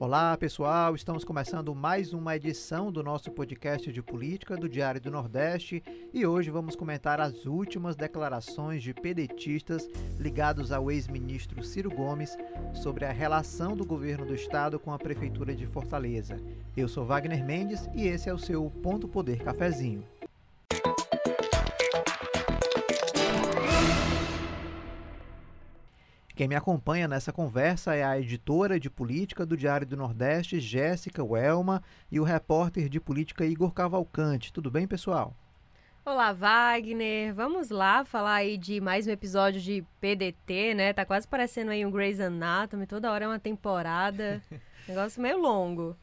Olá pessoal, estamos começando mais uma edição do nosso podcast de política do Diário do Nordeste e hoje vamos comentar as últimas declarações de pedetistas ligados ao ex-ministro Ciro Gomes sobre a relação do governo do estado com a prefeitura de Fortaleza. Eu sou Wagner Mendes e esse é o seu Ponto Poder Cafezinho. Quem me acompanha nessa conversa é a editora de política do Diário do Nordeste, Jéssica Welma, e o repórter de política Igor Cavalcante. Tudo bem, pessoal? Olá, Wagner. Vamos lá falar aí de mais um episódio de PDT, né? Tá quase parecendo aí um Grey's Anatomy, toda hora é uma temporada. Negócio meio longo.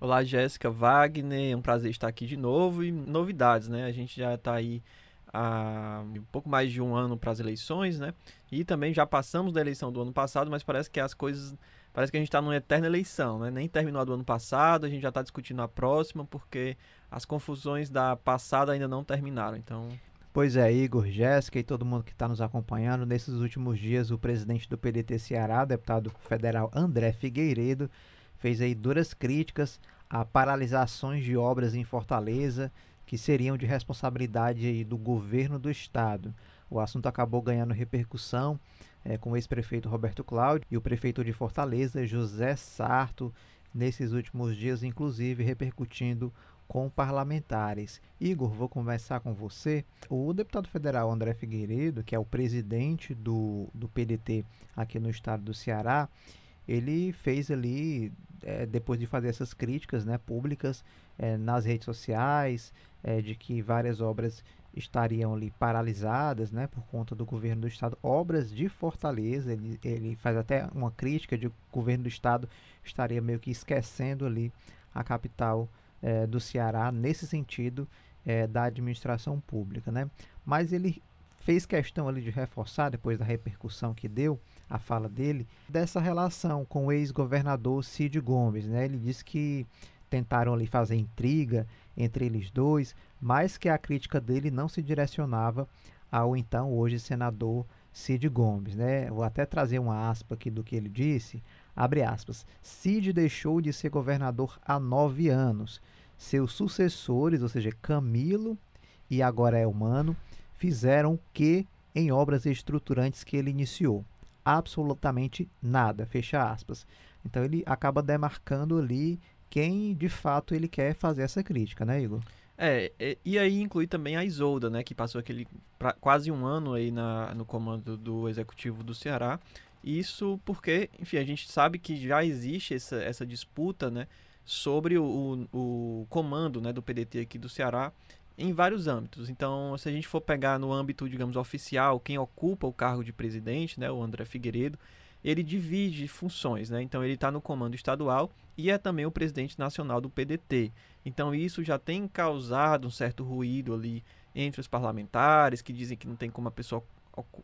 Olá, Jéssica, Wagner. É um prazer estar aqui de novo e novidades, né? A gente já tá aí há um pouco mais de um ano para as eleições, né? E também já passamos da eleição do ano passado, mas parece que as coisas. Parece que a gente está numa eterna eleição, né? Nem terminou a do ano passado, a gente já está discutindo a próxima, porque as confusões da passada ainda não terminaram. Então. Pois é, Igor, Jéssica e todo mundo que está nos acompanhando. Nesses últimos dias, o presidente do PDT Ceará, deputado federal André Figueiredo, fez aí duras críticas a paralisações de obras em Fortaleza que seriam de responsabilidade do governo do estado. O assunto acabou ganhando repercussão é, com o ex-prefeito Roberto Cláudio e o prefeito de Fortaleza, José Sarto, nesses últimos dias, inclusive repercutindo com parlamentares. Igor, vou conversar com você. O deputado federal André Figueiredo, que é o presidente do, do PDT aqui no estado do Ceará, ele fez ali, é, depois de fazer essas críticas né, públicas é, nas redes sociais, é, de que várias obras estariam ali paralisadas né, por conta do governo do estado, obras de Fortaleza, ele, ele faz até uma crítica de que o governo do estado estaria meio que esquecendo ali a capital é, do Ceará nesse sentido é, da administração pública. Né? Mas ele fez questão ali de reforçar, depois da repercussão que deu a fala dele, dessa relação com o ex-governador Cid Gomes. Né? Ele disse que tentaram ali fazer intriga entre eles dois, mas que a crítica dele não se direcionava ao então hoje senador Cid Gomes, né? Vou até trazer uma aspa aqui do que ele disse. Abre aspas. Cid deixou de ser governador há nove anos. Seus sucessores, ou seja, Camilo e agora é humano, fizeram o que em obras estruturantes que ele iniciou? Absolutamente nada. Fecha aspas. Então ele acaba demarcando ali quem de fato ele quer fazer essa crítica, né, Igor? É, e aí inclui também a Isolda, né, que passou aquele pra, quase um ano aí na, no comando do executivo do Ceará. Isso porque, enfim, a gente sabe que já existe essa, essa disputa, né, sobre o, o, o comando, né, do PDT aqui do Ceará em vários âmbitos. Então, se a gente for pegar no âmbito, digamos, oficial, quem ocupa o cargo de presidente, né, o André Figueiredo, ele divide funções, né? Então ele está no comando estadual e é também o presidente nacional do PDT. Então isso já tem causado um certo ruído ali entre os parlamentares que dizem que não tem como a pessoa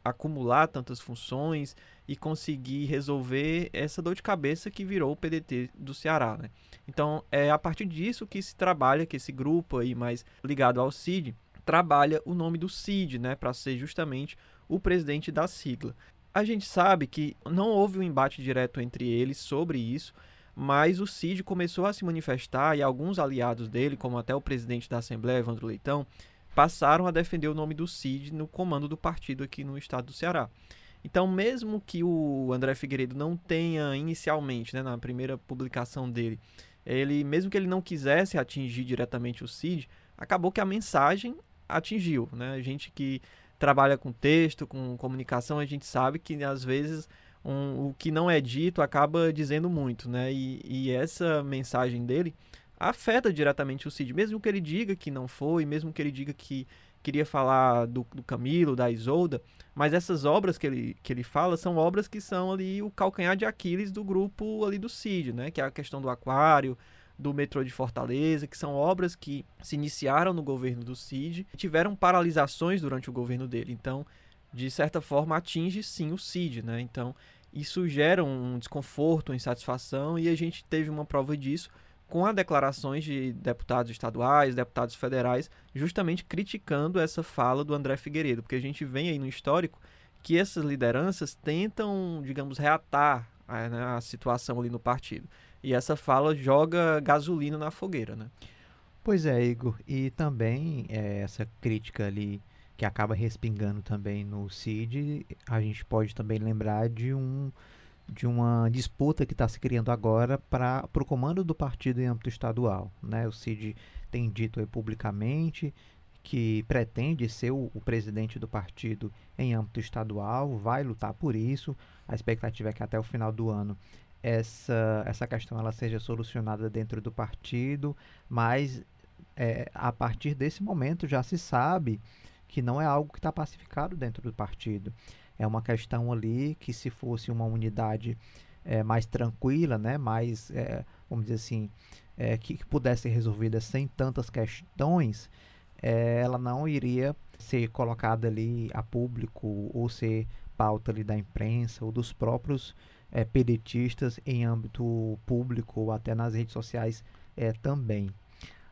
acumular tantas funções e conseguir resolver essa dor de cabeça que virou o PDT do Ceará, né? Então é a partir disso que se trabalha que esse grupo aí mais ligado ao CID trabalha o nome do CID, né, para ser justamente o presidente da sigla. A gente sabe que não houve um embate direto entre eles sobre isso, mas o Cid começou a se manifestar e alguns aliados dele, como até o presidente da Assembleia, Evandro Leitão, passaram a defender o nome do Cid no comando do partido aqui no estado do Ceará. Então, mesmo que o André Figueiredo não tenha inicialmente, né, na primeira publicação dele, ele, mesmo que ele não quisesse atingir diretamente o Cid, acabou que a mensagem atingiu, né? A gente que trabalha com texto, com comunicação, a gente sabe que às vezes um, o que não é dito acaba dizendo muito, né? E, e, essa mensagem dele afeta diretamente o Cid, mesmo que ele diga que não foi, mesmo que ele diga que queria falar do, do Camilo, da Isolda, mas essas obras que ele, que ele fala são obras que são ali o calcanhar de Aquiles do grupo ali do Cid, né? Que é a questão do aquário, do metrô de Fortaleza, que são obras que se iniciaram no governo do Cid e tiveram paralisações durante o governo dele. Então, de certa forma, atinge sim o Cid, né? Então, isso gera um desconforto, uma insatisfação e a gente teve uma prova disso com as declarações de deputados estaduais, deputados federais, justamente criticando essa fala do André Figueiredo, porque a gente vem aí no histórico que essas lideranças tentam, digamos, reatar a, né, a situação ali no partido. E essa fala joga gasolina na fogueira, né? Pois é, Igor. E também é, essa crítica ali que acaba respingando também no CID, a gente pode também lembrar de um de uma disputa que está se criando agora para o comando do partido em âmbito estadual. Né? O CID tem dito publicamente que pretende ser o, o, presidente do partido em âmbito estadual, vai lutar por isso. A expectativa é que até o final do ano essa, essa questão ela seja solucionada dentro do partido, mas é, a partir desse momento já se sabe que não é algo que está pacificado dentro do partido. É uma questão ali que se fosse uma unidade é, mais tranquila, né, mais, é, vamos dizer assim, é, que, que, pudesse ser resolvida sem tantas questões, ela não iria ser colocada ali a público ou ser pauta ali da imprensa ou dos próprios pedetistas em âmbito público ou até nas redes sociais também.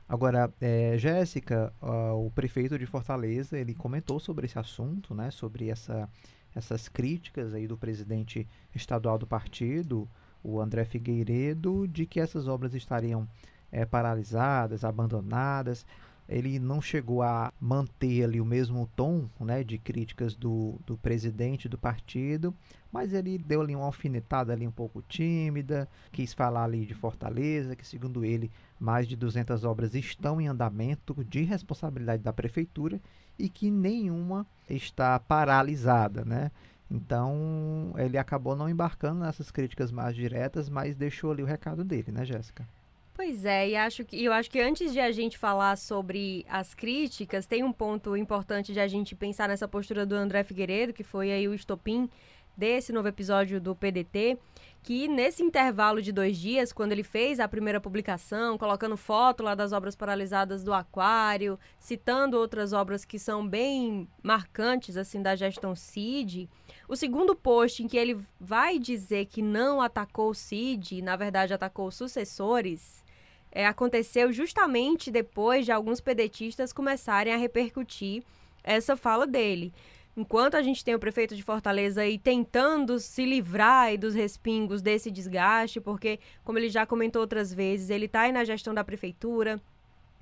Agora, Jéssica, uh, o prefeito de Fortaleza, ele comentou sobre esse assunto, né, sobre essa, essas críticas aí do presidente estadual do partido, o André Figueiredo, de que essas obras estariam é, paralisadas, abandonadas. Ele não chegou a manter ali o mesmo tom né, de críticas do, do presidente do partido, mas ele deu ali uma alfinetada ali um pouco tímida, quis falar ali de Fortaleza, que segundo ele mais de 200 obras estão em andamento de responsabilidade da prefeitura e que nenhuma está paralisada, né? Então ele acabou não embarcando nessas críticas mais diretas, mas deixou ali o recado dele, né, Jéssica? Pois é, e acho que, eu acho que antes de a gente falar sobre as críticas, tem um ponto importante de a gente pensar nessa postura do André Figueiredo, que foi aí o estopim desse novo episódio do PDT, que nesse intervalo de dois dias, quando ele fez a primeira publicação, colocando foto lá das obras paralisadas do Aquário, citando outras obras que são bem marcantes assim da gestão CID, o segundo post em que ele vai dizer que não atacou o CID, na verdade atacou os sucessores, é, aconteceu justamente depois de alguns pedetistas começarem a repercutir essa fala dele. Enquanto a gente tem o prefeito de Fortaleza aí tentando se livrar dos respingos desse desgaste, porque, como ele já comentou outras vezes, ele está aí na gestão da prefeitura,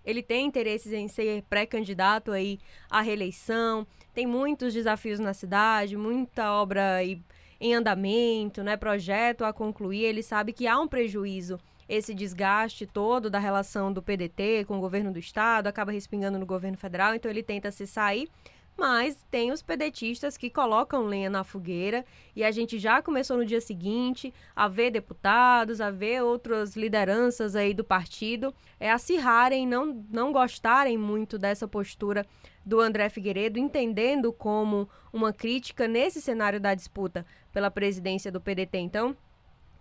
ele tem interesses em ser pré-candidato aí à reeleição, tem muitos desafios na cidade, muita obra aí em andamento, né, projeto a concluir, ele sabe que há um prejuízo esse desgaste todo da relação do PDT com o governo do estado, acaba respingando no governo federal, então ele tenta se sair. Mas tem os pedetistas que colocam lenha na fogueira e a gente já começou no dia seguinte a ver deputados, a ver outras lideranças aí do partido é, acirrarem, não, não gostarem muito dessa postura do André Figueiredo, entendendo como uma crítica nesse cenário da disputa pela presidência do PDT. Então,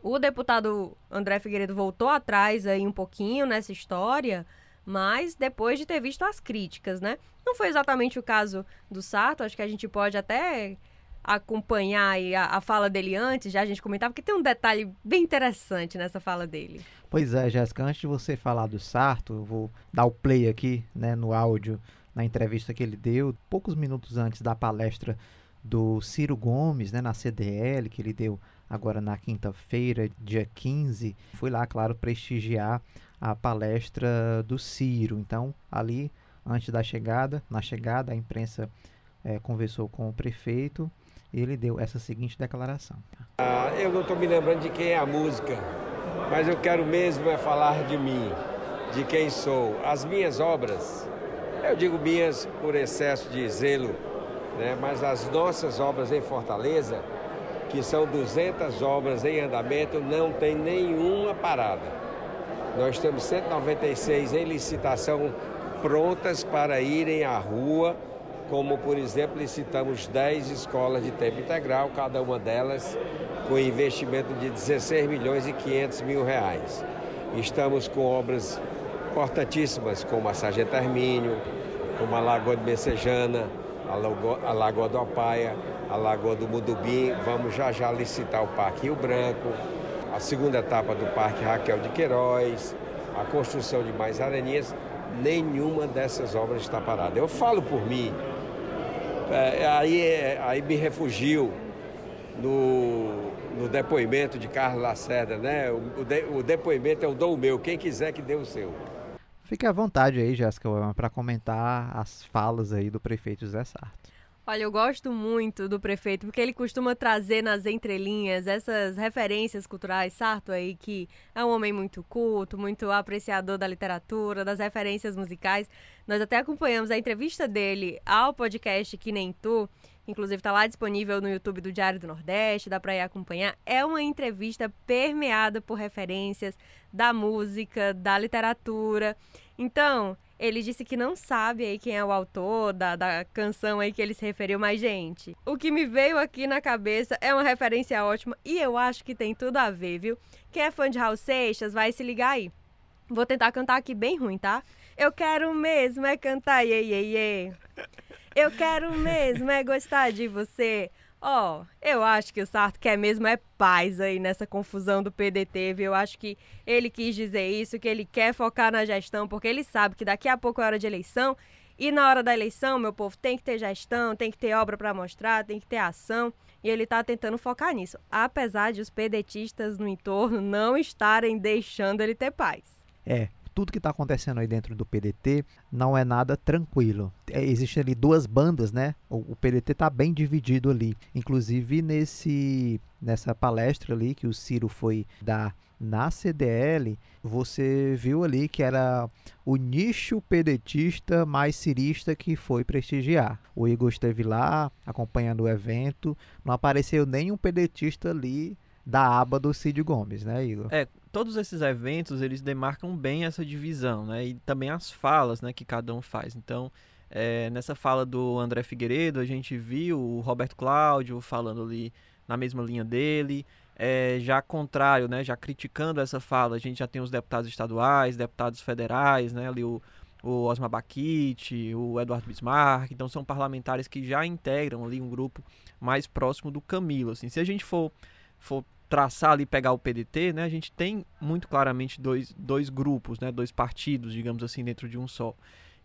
o deputado André Figueiredo voltou atrás aí um pouquinho nessa história, mas depois de ter visto as críticas, né? Não foi exatamente o caso do Sato, acho que a gente pode até acompanhar a, a, fala dele antes, já a gente comentava, porque tem um detalhe bem interessante nessa fala dele. Pois é, Jéssica, antes de você falar do Sarto, eu vou dar o play aqui, né, no áudio, na entrevista que ele deu, poucos minutos antes da palestra do Ciro Gomes, né, na CDL, que ele deu agora na quinta-feira, dia 15, fui lá, claro, prestigiar a palestra do Ciro. Então, ali, antes da chegada, na chegada, a imprensa é, conversou com o prefeito e ele deu essa seguinte declaração. Ah, eu não estou me lembrando de quem é a música, mas eu quero mesmo é falar de mim, de quem sou. As minhas obras, eu digo minhas por excesso de zelo, né, mas as nossas obras em Fortaleza, que são 200 obras em andamento, não tem nenhuma parada. Nós temos 196 em licitação prontas para irem à rua, como por exemplo licitamos 10 escolas de tempo integral, cada uma delas com investimento de 16 milhões e 500 mil reais. Estamos com obras importantíssimas como a Sargento Hermínio, como a Lagoa de Messejana, a Lagoa, do Apaia, a Lagoa do Mudubim. Vamos já já licitar o Parque Rio Branco, a segunda etapa do Parque Raquel de Queiroz, a construção de mais areninhas. Nenhuma dessas obras está parada. Eu falo por mim. É, aí, aí me refugio no, no depoimento de Carlos Lacerda, né? O, de, o depoimento é o dom meu, quem quiser que dê o seu. Fique à vontade aí, Jéssica, para comentar as falas aí do prefeito José Sarto. Olha, eu gosto muito do prefeito, porque ele costuma trazer nas entrelinhas essas referências culturais. Sarto aí, que é um homem muito culto, muito apreciador da literatura, das referências musicais. Nós até acompanhamos a entrevista dele ao podcast Que Nem Tu, inclusive está lá disponível no YouTube do Diário do Nordeste, dá para ir acompanhar. É uma entrevista permeada por referências da música, da literatura. Então, ele disse que não sabe aí quem é o autor da, da canção aí que ele se referiu, mas, gente, o que me veio aqui na cabeça é uma referência ótima e eu acho que tem tudo a ver, viu? Quem é fã de Raul Seixas vai se ligar aí. Vou tentar cantar aqui bem ruim, tá? Eu quero mesmo é cantar iê, iê, iê. Eu quero mesmo é gostar de você. Ó, oh, eu acho que o Sarto quer mesmo é paz aí nessa confusão do PDT, viu? Eu acho que ele quis dizer isso, que ele quer focar na gestão, porque ele sabe que daqui a pouco é hora de eleição. E na hora da eleição, meu povo, tem que ter gestão, tem que ter obra para mostrar, tem que ter ação. E ele está tentando focar nisso, apesar de os pedetistas no entorno não estarem deixando ele ter paz. É, tudo que está acontecendo aí dentro do PDT não é nada tranquilo. É, Existem ali duas bandas, né? O, o PDT está bem dividido ali. Inclusive nesse nessa palestra ali que o Ciro foi dar na CDL, você viu ali que era o nicho pedetista mais cirista que foi prestigiar. O Igor esteve lá acompanhando o evento, não apareceu nenhum pedetista ali da aba do Cid Gomes, né, Igor? É, todos esses eventos, eles demarcam bem essa divisão, né, e também as falas, né, que cada um faz. Então, é, nessa fala do André Figueiredo, a gente viu o Roberto Cláudio falando ali na mesma linha dele, é, já contrário, né, já criticando essa fala, a gente já tem os deputados estaduais, deputados federais, né, ali o, o Osmar Baquite, o Eduardo Bismarck, então são parlamentares que já integram ali um grupo mais próximo do Camilo, assim, se a gente for for traçar ali, pegar o PDT, né, a gente tem muito claramente dois, dois grupos, né, dois partidos, digamos assim, dentro de um só.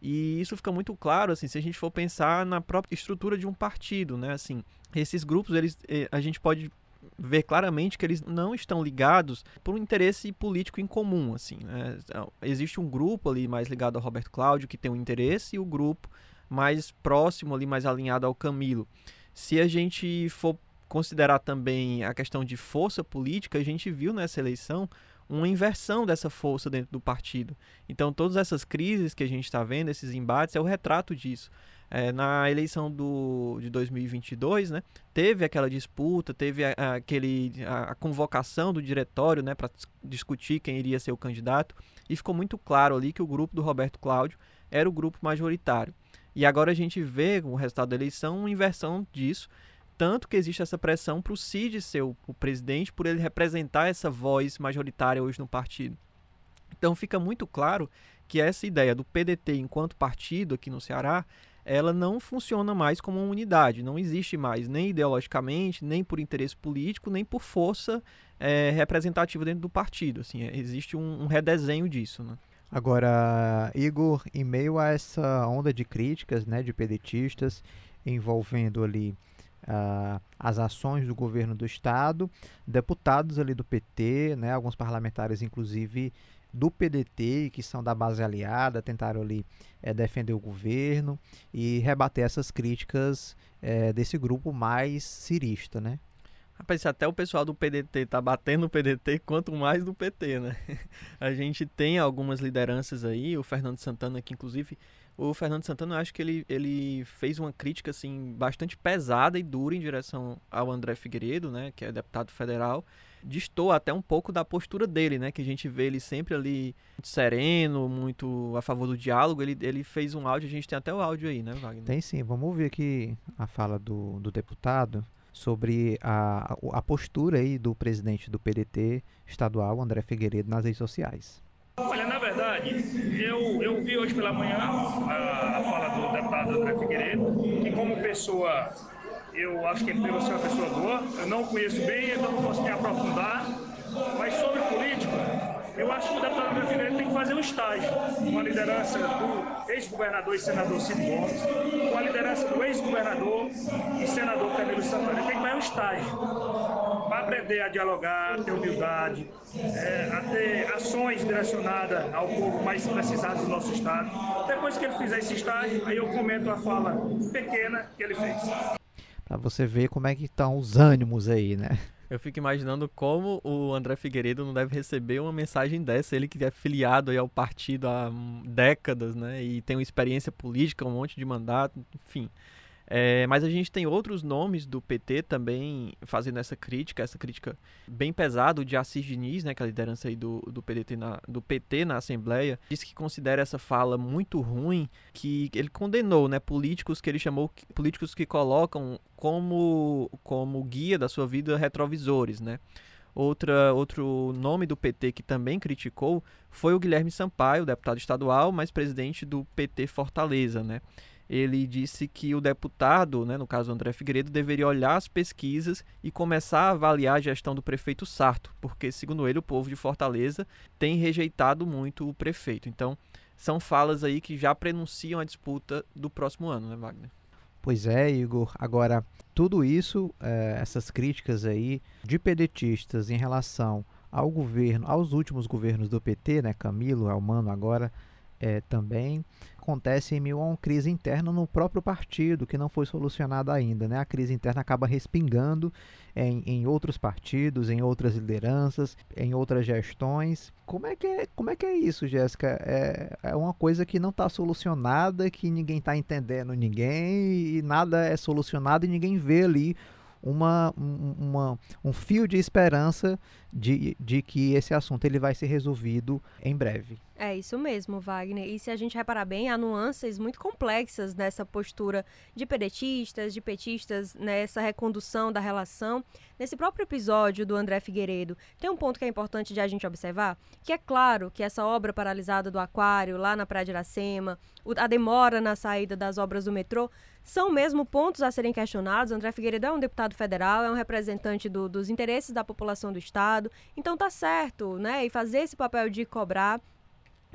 E isso fica muito claro, assim, se a gente for pensar na própria estrutura de um partido, né, assim, esses grupos, eles, eh, a gente pode ver claramente que eles não estão ligados por um interesse político em comum, assim, né? Existe um grupo ali mais ligado ao Roberto Cláudio que tem um interesse e o grupo mais próximo ali, mais alinhado ao Camilo. Se a gente for considerar também a questão de força política, a gente viu nessa eleição uma inversão dessa força dentro do partido. Então, todas essas crises que a gente está vendo, esses embates, é o retrato disso. É, na eleição do, de 2022, né, teve aquela disputa, teve a, a, aquele, a, a, convocação do diretório né, para discutir quem iria ser o candidato, e ficou muito claro ali que o grupo do Roberto Cláudio era o grupo majoritário. E agora a gente vê, com o resultado da eleição, uma inversão disso, tanto que existe essa pressão para o Cid ser o, o presidente, por ele representar essa voz majoritária hoje no partido. Então fica muito claro que essa ideia do PDT enquanto partido aqui no Ceará, ela não funciona mais como uma unidade, não existe mais, nem ideologicamente, nem por interesse político, nem por força é, representativa dentro do partido. Assim, é, existe um, um redesenho disso. Né? Agora, Igor, em meio a essa onda de críticas né, de pedetistas envolvendo ali uh, as ações do governo do estado, deputados ali do PT, né, alguns parlamentares inclusive do PDT, que são da base aliada, tentaram ali é, defender o governo e rebater essas críticas é, desse grupo mais cirista, né? Rapaz, até o pessoal do PDT tá batendo no PDT, quanto mais do PT, né? A gente tem algumas lideranças aí, o Fernando Santana, que inclusive o Fernando Santana, eu acho que ele, ele fez uma crítica assim bastante pesada e dura em direção ao André Figueiredo, né, que é deputado federal. Distou até um pouco da postura dele, né, que a gente vê ele sempre ali muito sereno, muito a favor do diálogo. Ele, ele fez um áudio, a gente tem até o áudio aí, né, Wagner? Tem sim, vamos ouvir aqui a fala do, do deputado sobre a, a postura aí do presidente do PDT estadual, André Figueiredo, nas redes sociais. Olha, na verdade, eu, eu vi hoje pela manhã a, a fala do deputado André Figueiredo, que como pessoa, eu acho que ele deve ser uma pessoa boa. Eu não conheço bem, então não posso me aprofundar. Mas sobre política, eu acho que o deputado Figueiredo tem que fazer um estágio com a liderança do ex-governador e senador Cid Gomes, com a liderança do ex-governador e senador Camilo Santana. Ele tem que fazer um estágio vai aprender a dialogar, a ter humildade, é, a ter ações direcionadas ao povo mais precisado do nosso Estado. Depois que ele fizer esse estágio, aí eu comento a fala pequena que ele fez. Para você ver como é que estão os ânimos aí, né? Eu fico imaginando como o André Figueiredo não deve receber uma mensagem dessa, ele que é filiado ao partido há décadas, né, e tem uma experiência política, um monte de mandato, enfim. É, mas a gente tem outros nomes do PT também fazendo essa crítica, essa crítica bem pesada, de Assis Diniz, né, que é a liderança aí do, do, PDT na, do PT na Assembleia, disse que considera essa fala muito ruim, que ele condenou né, políticos que ele chamou políticos que colocam como, como guia da sua vida retrovisores, né? Outra, outro nome do PT que também criticou foi o Guilherme Sampaio, deputado estadual, mas presidente do PT Fortaleza, né? Ele disse que o deputado, né, no caso André Figueiredo, deveria olhar as pesquisas e começar a avaliar a gestão do prefeito Sarto, porque, segundo ele, o povo de Fortaleza tem rejeitado muito o prefeito. Então, são falas aí que já prenunciam a disputa do próximo ano, né, Wagner? Pois é, Igor. Agora, tudo isso, é, essas críticas aí de pedetistas em relação ao governo, aos últimos governos do PT, né, Camilo, Almano agora, é, também acontece em meio a uma crise interna no próprio partido, que não foi solucionada ainda. Né? A crise interna acaba respingando em, em outros partidos, em outras lideranças, em outras gestões. Como é que é, como é, que é isso, Jéssica? É, é uma coisa que não está solucionada, que ninguém está entendendo ninguém, e nada é solucionado e ninguém vê ali uma, uma, um fio de esperança de, de que esse assunto ele vai ser resolvido em breve. É isso mesmo, Wagner. E se a gente reparar bem, há nuances muito complexas nessa postura de pedetistas, de petistas, nessa recondução da relação. Nesse próprio episódio do André Figueiredo, tem um ponto que é importante de a gente observar, que é claro que essa obra paralisada do aquário, lá na Praia de Iracema, a demora na saída das obras do metrô, são mesmo pontos a serem questionados. André Figueiredo é um deputado federal, é um representante do, dos interesses da população do Estado, então tá certo, né? E fazer esse papel de cobrar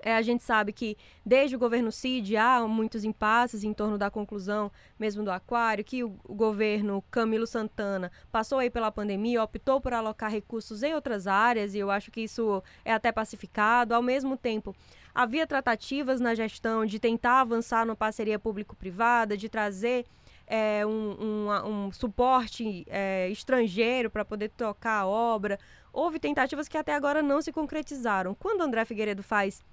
é, a gente sabe que desde o governo Cid há muitos impasses em torno da conclusão mesmo do aquário, que o, o, governo Camilo Santana passou aí pela pandemia, optou por alocar recursos em outras áreas, e eu acho que isso é até pacificado. Ao mesmo tempo, havia tratativas na gestão de tentar avançar numa parceria público-privada, de trazer é, um, um, um, suporte é, estrangeiro para poder tocar a obra. Houve tentativas que até agora não se concretizaram. Quando André Figueiredo faz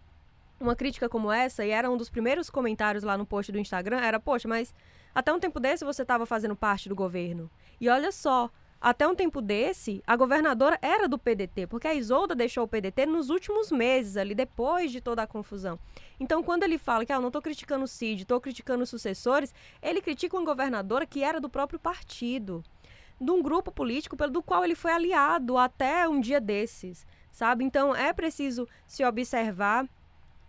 uma crítica como essa, e era um dos primeiros comentários lá no post do Instagram, era, poxa, mas até um tempo desse você estava fazendo parte do governo. E olha só, até um tempo desse, a governadora era do PDT, porque a Isolda deixou o PDT nos últimos meses, ali, depois de toda a confusão. Então, quando ele fala que ah, eu não estou criticando o Cid, estou criticando os sucessores, ele critica uma governadora que era do próprio partido, de um grupo político pelo do qual ele foi aliado até um dia desses, sabe? Então, é preciso se observar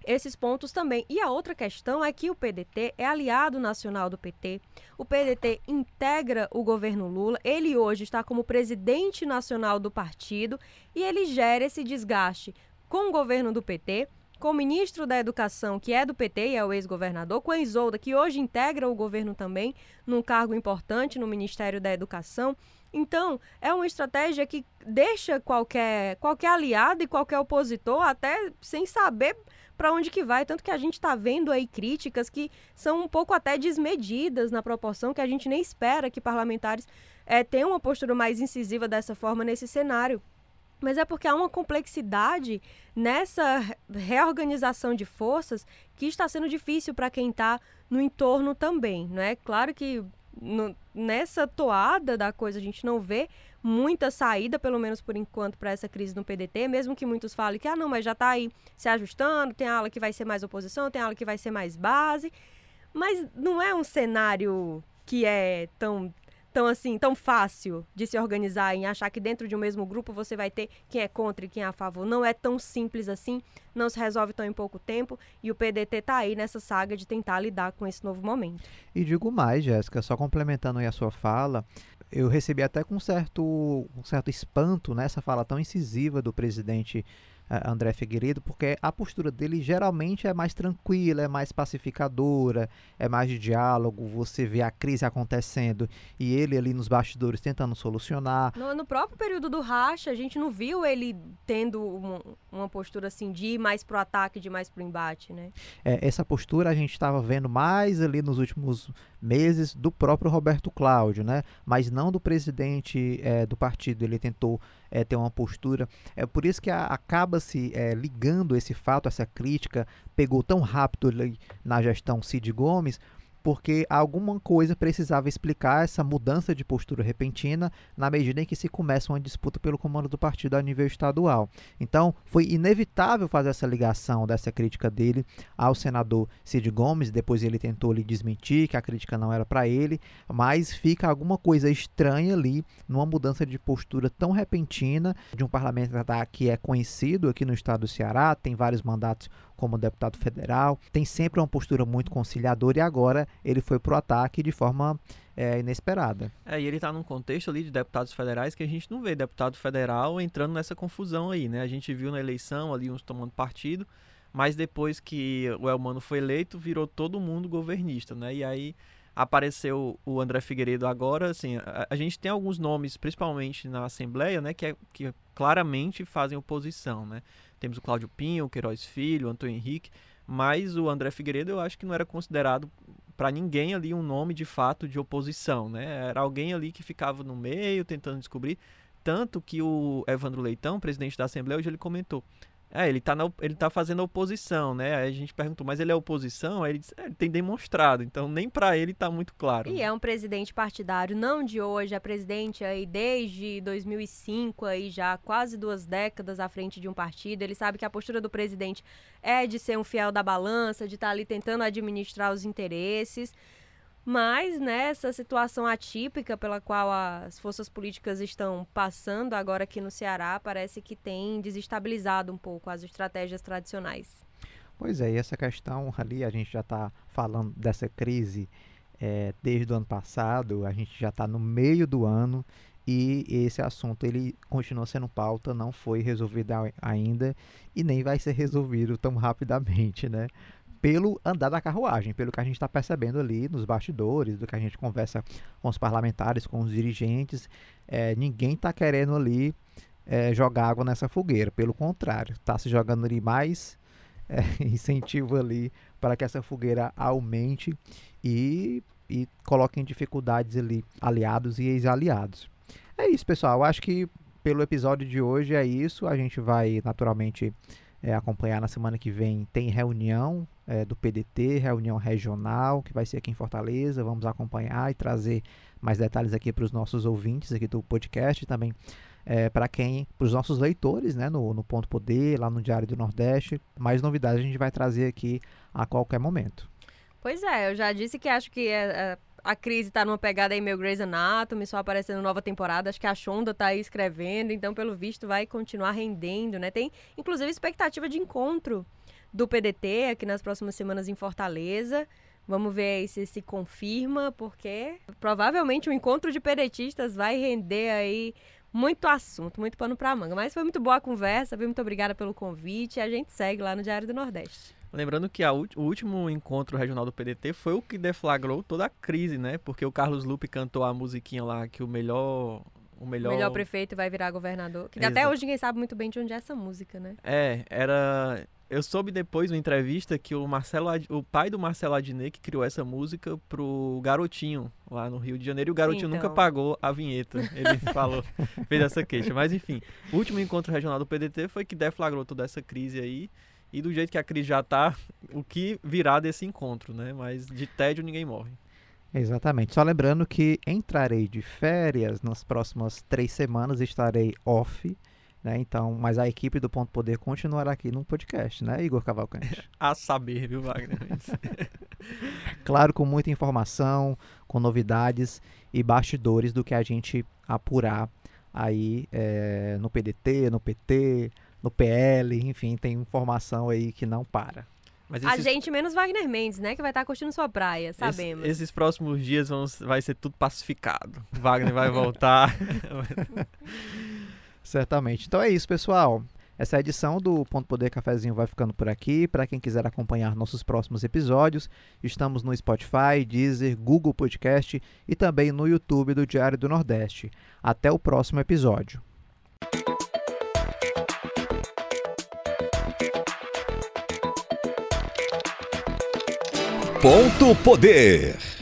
esses pontos também. E a outra questão é que o PDT é aliado nacional do PT. O PDT integra o governo Lula. Ele hoje está como presidente nacional do partido e ele gera esse desgaste com o governo do PT, com o ministro da Educação, que é do PT e é o ex-governador, com a Isolda, que hoje integra o governo também, num cargo importante no Ministério da Educação. Então, é uma estratégia que deixa qualquer, qualquer aliado e qualquer opositor até sem saber para onde que vai. Tanto que a gente está vendo aí críticas que são um pouco até desmedidas na proporção que a gente nem espera que parlamentares é, tenham uma postura mais incisiva dessa forma nesse cenário. Mas é porque há uma complexidade nessa reorganização de forças que está sendo difícil para quem está no entorno também, não é? Claro que no, nessa toada da coisa a gente não vê muita saída, pelo menos por enquanto, para essa crise no PDT, mesmo que muitos falem que, ah, não, mas já está aí se ajustando, tem ala que vai ser mais oposição, tem ala que vai ser mais base, mas não é um cenário que é tão tão assim, tão fácil de se organizar em achar que dentro de um mesmo grupo você vai ter quem é contra e quem é a favor. Não é tão simples assim, não se resolve tão em pouco tempo e o PDT está aí nessa saga de tentar lidar com esse novo momento. E digo mais, Jéssica, só complementando aí a sua fala, eu recebi até com certo, um certo espanto nessa fala tão incisiva do presidente André Figueiredo, porque a postura dele geralmente é mais tranquila, é mais pacificadora, é mais de diálogo. Você vê a crise acontecendo e ele ali nos bastidores tentando solucionar. No, no próprio período do racha, a gente não viu ele tendo uma, uma postura assim de ir mais pro ataque, de mais pro embate, né? É, essa postura a gente estava vendo mais ali nos últimos meses do próprio Roberto Cláudio, né? Mas não do presidente é, do partido. Ele tentou é, ter uma postura. É por isso que acaba se é, ligando esse fato, essa crítica, pegou tão rápido ali na gestão Cid Gomes, porque alguma coisa precisava explicar essa mudança de postura repentina na medida em que se começa uma disputa pelo comando do partido a nível estadual. Então, foi inevitável fazer essa ligação dessa crítica dele ao senador Cid Gomes, depois ele tentou lhe desmentir que a crítica não era para ele, mas fica alguma coisa estranha ali numa mudança de postura tão repentina de um parlamentar que é conhecido aqui no estado do Ceará, tem vários mandatos como deputado federal, tem sempre uma postura muito conciliadora e agora ele foi pro ataque de forma é, inesperada. É, e ele está num contexto ali de deputados federais que a gente não vê deputado federal entrando nessa confusão aí, né? A gente viu na eleição ali uns tomando partido, mas depois que o Elmano foi eleito, virou todo mundo governista, né? E aí apareceu o André Figueiredo agora, assim, a, a, gente tem alguns nomes, principalmente na Assembleia, né, que, é, que claramente fazem oposição, né? Temos o Cláudio Pinho, o Queiroz Filho, o Antônio Henrique, mas o André Figueiredo eu acho que não era considerado para ninguém ali um nome de fato de oposição, né? Era alguém ali que ficava no meio tentando descobrir, tanto que o Evandro Leitão, presidente da Assembleia, hoje ele comentou: é, ele tá, na, ele tá fazendo oposição, né? Aí a gente perguntou, mas ele é oposição? Aí ele disse, é, ele tem demonstrado, então nem para ele tá muito claro. E né? é um presidente partidário, não de hoje, é presidente aí desde 2005, aí já quase duas décadas à frente de um partido. Ele sabe que a postura do presidente é de ser um fiel da balança, de estar tá ali tentando administrar os interesses. Mas nessa situação atípica pela qual as forças políticas estão passando agora aqui no Ceará, parece que tem desestabilizado um pouco as estratégias tradicionais. Pois é, e essa questão ali, a gente já está falando dessa crise é, desde o ano passado, a gente já está no meio do ano e esse assunto ele continua sendo pauta, não foi resolvido ainda e nem vai ser resolvido tão rapidamente, né? Pelo andar da carruagem, pelo que a gente está percebendo ali nos bastidores, do que a gente conversa com os parlamentares, com os dirigentes. É, ninguém está querendo ali é, jogar água nessa fogueira, pelo contrário, está se jogando ali mais é, incentivo ali para que essa fogueira aumente e, e coloque em dificuldades ali aliados e ex-aliados. É isso, pessoal. Eu acho que pelo episódio de hoje é isso. A gente vai naturalmente é, acompanhar na semana que vem. Tem reunião é, do PDT, reunião regional, que vai ser aqui em Fortaleza. Vamos acompanhar e trazer mais detalhes aqui para os nossos ouvintes aqui do podcast também. É, para quem, para os nossos leitores, né, no, no Ponto Poder, lá no Diário do Nordeste. Mais novidades a gente vai trazer aqui a qualquer momento. Pois é, eu já disse que acho que é, é a crise tá numa pegada aí meio Grey's Anatomy, só aparecendo nova temporada. Acho que a Shonda tá aí escrevendo, então, pelo visto, vai continuar rendendo, né? Tem, inclusive, expectativa de encontro do PDT aqui nas próximas semanas em Fortaleza. Vamos ver aí se se confirma, porque provavelmente o encontro de pedetistas vai render aí muito assunto, muito pano pra manga. Mas foi muito boa a conversa, viu? Muito obrigada pelo convite. A gente segue lá no Diário do Nordeste. Lembrando que o último encontro regional do PDT foi o que deflagrou toda a crise, né? Porque o Carlos Lupe cantou a musiquinha lá que o melhor o melhor... o melhor prefeito vai virar governador. Que até hoje ninguém sabe muito bem de onde é essa música, né? É, era. Eu soube depois, numa entrevista, que o Marcelo, o pai do Marcelo Adnet que criou essa música pro Garotinho, lá no Rio de Janeiro, e o Garotinho então... nunca pagou a vinheta. Ele falou, fez essa queixa. Mas enfim, o último encontro regional do PDT foi que deflagrou toda essa crise aí. E do jeito que a crise já tá, o que virá desse encontro, né? Mas de tédio ninguém morre. Exatamente. Só lembrando que entrarei de férias nas próximas três semanas, estarei off. Né? Então, mas a equipe do Ponto Poder continuará aqui no podcast, né, Igor Cavalcante? a saber, viu, Wagner? claro, com muita informação, com novidades e bastidores do que a gente apurar aí é, no PDT, no PT, no PL, enfim, tem informação aí que não para. Mas esses... A gente menos Wagner Mendes, né? Que vai estar curtindo sua praia, sabemos. Esse, esses próximos dias vão, vai ser tudo pacificado. Wagner vai voltar. Certamente. Então é isso, pessoal. Essa edição do Ponto Poder Cafezinho vai ficando por aqui. Para quem quiser acompanhar nossos próximos episódios, estamos no Spotify, Deezer, Google Podcast e também no YouTube do Diário do Nordeste. Até o próximo episódio. Ponto Poder.